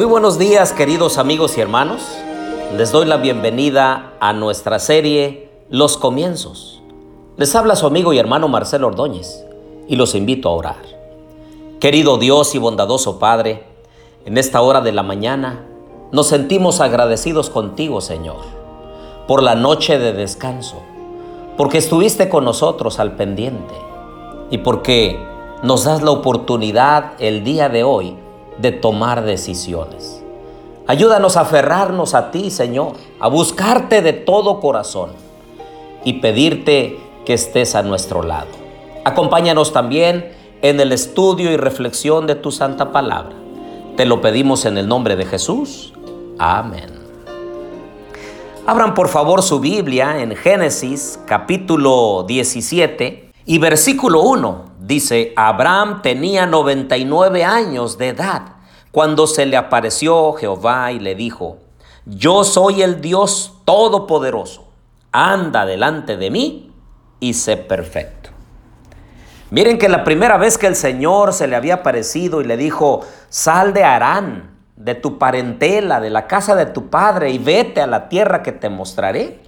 Muy buenos días queridos amigos y hermanos. Les doy la bienvenida a nuestra serie Los Comienzos. Les habla su amigo y hermano Marcelo Ordóñez y los invito a orar. Querido Dios y bondadoso Padre, en esta hora de la mañana nos sentimos agradecidos contigo, Señor, por la noche de descanso, porque estuviste con nosotros al pendiente y porque nos das la oportunidad el día de hoy de tomar decisiones. Ayúdanos a aferrarnos a ti, Señor, a buscarte de todo corazón y pedirte que estés a nuestro lado. Acompáñanos también en el estudio y reflexión de tu santa palabra. Te lo pedimos en el nombre de Jesús. Amén. Abran por favor su Biblia en Génesis capítulo 17 y versículo 1. Dice, Abraham tenía 99 años de edad cuando se le apareció Jehová y le dijo, yo soy el Dios Todopoderoso, anda delante de mí y sé perfecto. Miren que la primera vez que el Señor se le había aparecido y le dijo, sal de Arán, de tu parentela, de la casa de tu padre y vete a la tierra que te mostraré,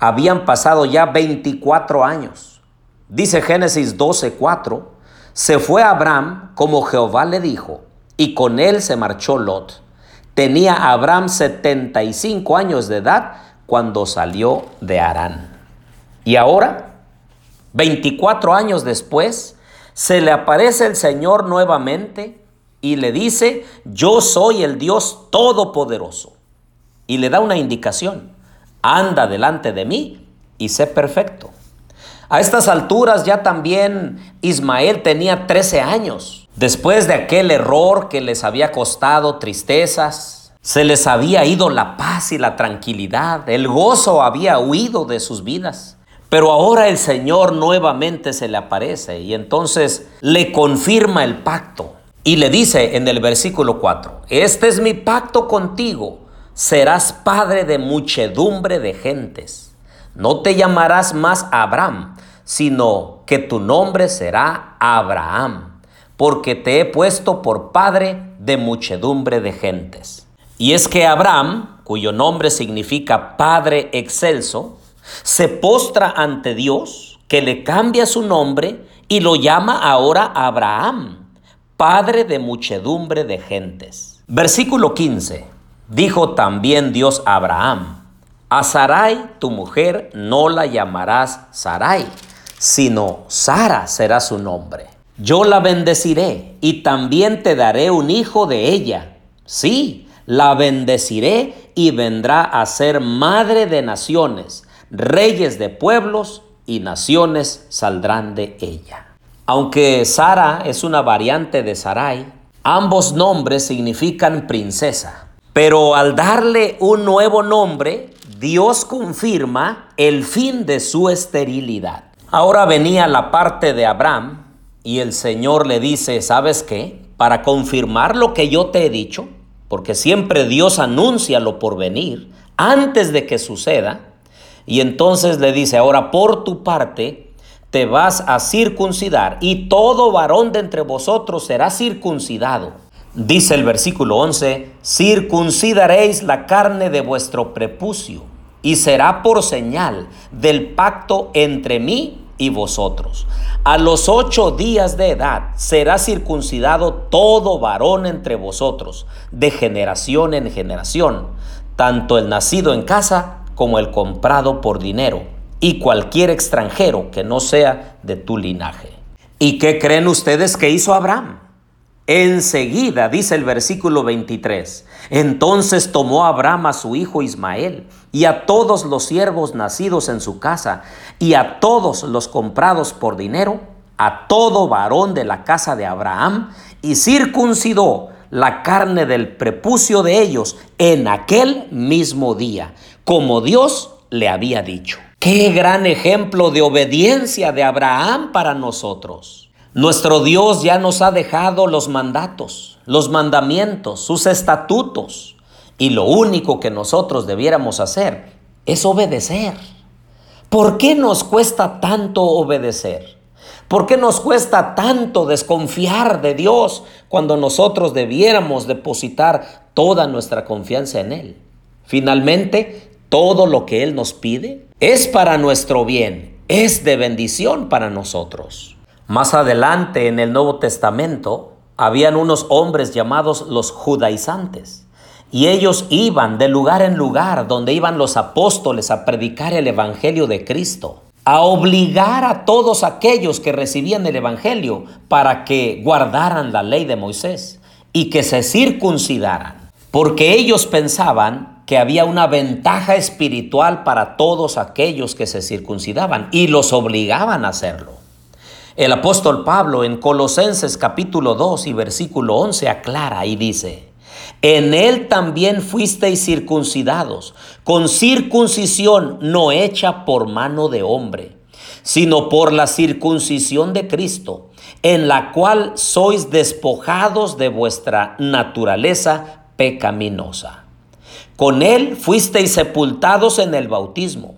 habían pasado ya 24 años. Dice Génesis 12:4, se fue Abraham como Jehová le dijo, y con él se marchó Lot. Tenía Abraham 75 años de edad cuando salió de Arán. Y ahora, 24 años después, se le aparece el Señor nuevamente y le dice, yo soy el Dios Todopoderoso. Y le da una indicación, anda delante de mí y sé perfecto. A estas alturas ya también Ismael tenía 13 años. Después de aquel error que les había costado tristezas, se les había ido la paz y la tranquilidad, el gozo había huido de sus vidas. Pero ahora el Señor nuevamente se le aparece y entonces le confirma el pacto y le dice en el versículo 4, este es mi pacto contigo, serás padre de muchedumbre de gentes. No te llamarás más Abraham, sino que tu nombre será Abraham, porque te he puesto por padre de muchedumbre de gentes. Y es que Abraham, cuyo nombre significa Padre excelso, se postra ante Dios, que le cambia su nombre y lo llama ahora Abraham, Padre de muchedumbre de gentes. Versículo 15. Dijo también Dios a Abraham, a Sarai, tu mujer, no la llamarás Sarai, sino Sara será su nombre. Yo la bendeciré y también te daré un hijo de ella. Sí, la bendeciré y vendrá a ser madre de naciones, reyes de pueblos y naciones saldrán de ella. Aunque Sara es una variante de Sarai, ambos nombres significan princesa. Pero al darle un nuevo nombre, Dios confirma el fin de su esterilidad. Ahora venía la parte de Abraham y el Señor le dice, ¿sabes qué? Para confirmar lo que yo te he dicho, porque siempre Dios anuncia lo por venir antes de que suceda, y entonces le dice, ahora por tu parte te vas a circuncidar y todo varón de entre vosotros será circuncidado. Dice el versículo 11, circuncidaréis la carne de vuestro prepucio y será por señal del pacto entre mí y vosotros. A los ocho días de edad será circuncidado todo varón entre vosotros, de generación en generación, tanto el nacido en casa como el comprado por dinero, y cualquier extranjero que no sea de tu linaje. ¿Y qué creen ustedes que hizo Abraham? Enseguida, dice el versículo 23, entonces tomó Abraham a su hijo Ismael y a todos los siervos nacidos en su casa y a todos los comprados por dinero, a todo varón de la casa de Abraham, y circuncidó la carne del prepucio de ellos en aquel mismo día, como Dios le había dicho. Qué gran ejemplo de obediencia de Abraham para nosotros. Nuestro Dios ya nos ha dejado los mandatos, los mandamientos, sus estatutos. Y lo único que nosotros debiéramos hacer es obedecer. ¿Por qué nos cuesta tanto obedecer? ¿Por qué nos cuesta tanto desconfiar de Dios cuando nosotros debiéramos depositar toda nuestra confianza en Él? Finalmente, todo lo que Él nos pide es para nuestro bien, es de bendición para nosotros. Más adelante en el Nuevo Testamento habían unos hombres llamados los judaizantes. Y ellos iban de lugar en lugar donde iban los apóstoles a predicar el Evangelio de Cristo a obligar a todos aquellos que recibían el Evangelio para que guardaran la ley de Moisés y que se circuncidaran, porque ellos pensaban que había una ventaja espiritual para todos aquellos que se circuncidaban y los obligaban a hacerlo. El apóstol Pablo en Colosenses capítulo 2 y versículo 11 aclara y dice, en él también fuisteis circuncidados, con circuncisión no hecha por mano de hombre, sino por la circuncisión de Cristo, en la cual sois despojados de vuestra naturaleza pecaminosa. Con él fuisteis sepultados en el bautismo,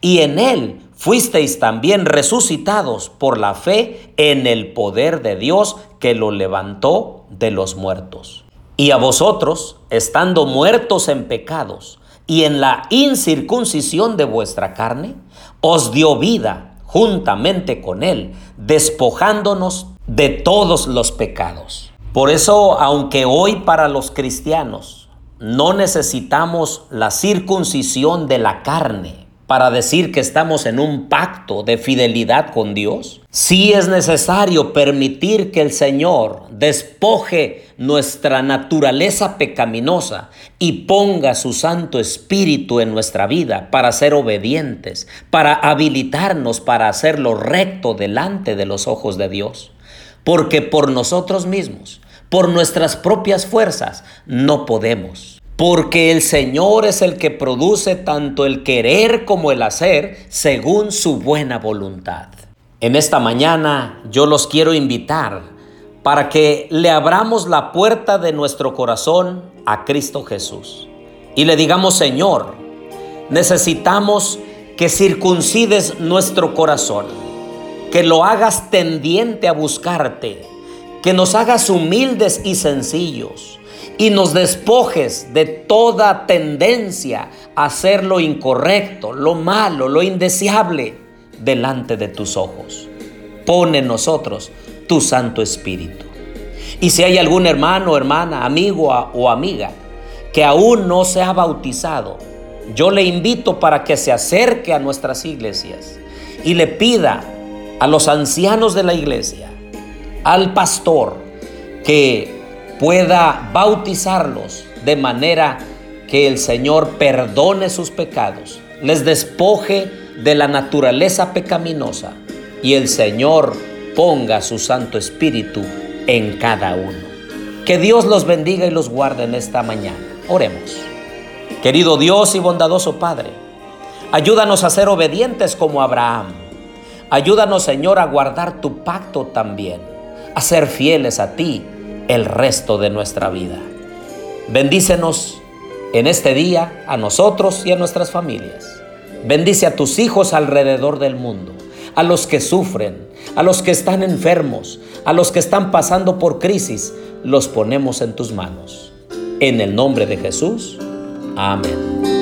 y en él fuisteis también resucitados por la fe en el poder de Dios que lo levantó de los muertos. Y a vosotros, estando muertos en pecados y en la incircuncisión de vuestra carne, os dio vida juntamente con Él, despojándonos de todos los pecados. Por eso, aunque hoy para los cristianos no necesitamos la circuncisión de la carne, para decir que estamos en un pacto de fidelidad con Dios? Sí es necesario permitir que el Señor despoje nuestra naturaleza pecaminosa y ponga su Santo Espíritu en nuestra vida para ser obedientes, para habilitarnos para hacer lo recto delante de los ojos de Dios. Porque por nosotros mismos, por nuestras propias fuerzas, no podemos porque el Señor es el que produce tanto el querer como el hacer según su buena voluntad. En esta mañana yo los quiero invitar para que le abramos la puerta de nuestro corazón a Cristo Jesús y le digamos, Señor, necesitamos que circuncides nuestro corazón, que lo hagas tendiente a buscarte, que nos hagas humildes y sencillos y nos despojes de toda tendencia a hacer lo incorrecto, lo malo, lo indeseable delante de tus ojos. Pone en nosotros tu Santo Espíritu. Y si hay algún hermano, hermana, amigo o amiga que aún no se ha bautizado, yo le invito para que se acerque a nuestras iglesias y le pida a los ancianos de la iglesia, al pastor, que pueda bautizarlos de manera que el Señor perdone sus pecados, les despoje de la naturaleza pecaminosa y el Señor ponga su Santo Espíritu en cada uno. Que Dios los bendiga y los guarde en esta mañana. Oremos. Querido Dios y bondadoso Padre, ayúdanos a ser obedientes como Abraham. Ayúdanos, Señor, a guardar tu pacto también, a ser fieles a ti el resto de nuestra vida. Bendícenos en este día a nosotros y a nuestras familias. Bendice a tus hijos alrededor del mundo, a los que sufren, a los que están enfermos, a los que están pasando por crisis, los ponemos en tus manos. En el nombre de Jesús. Amén.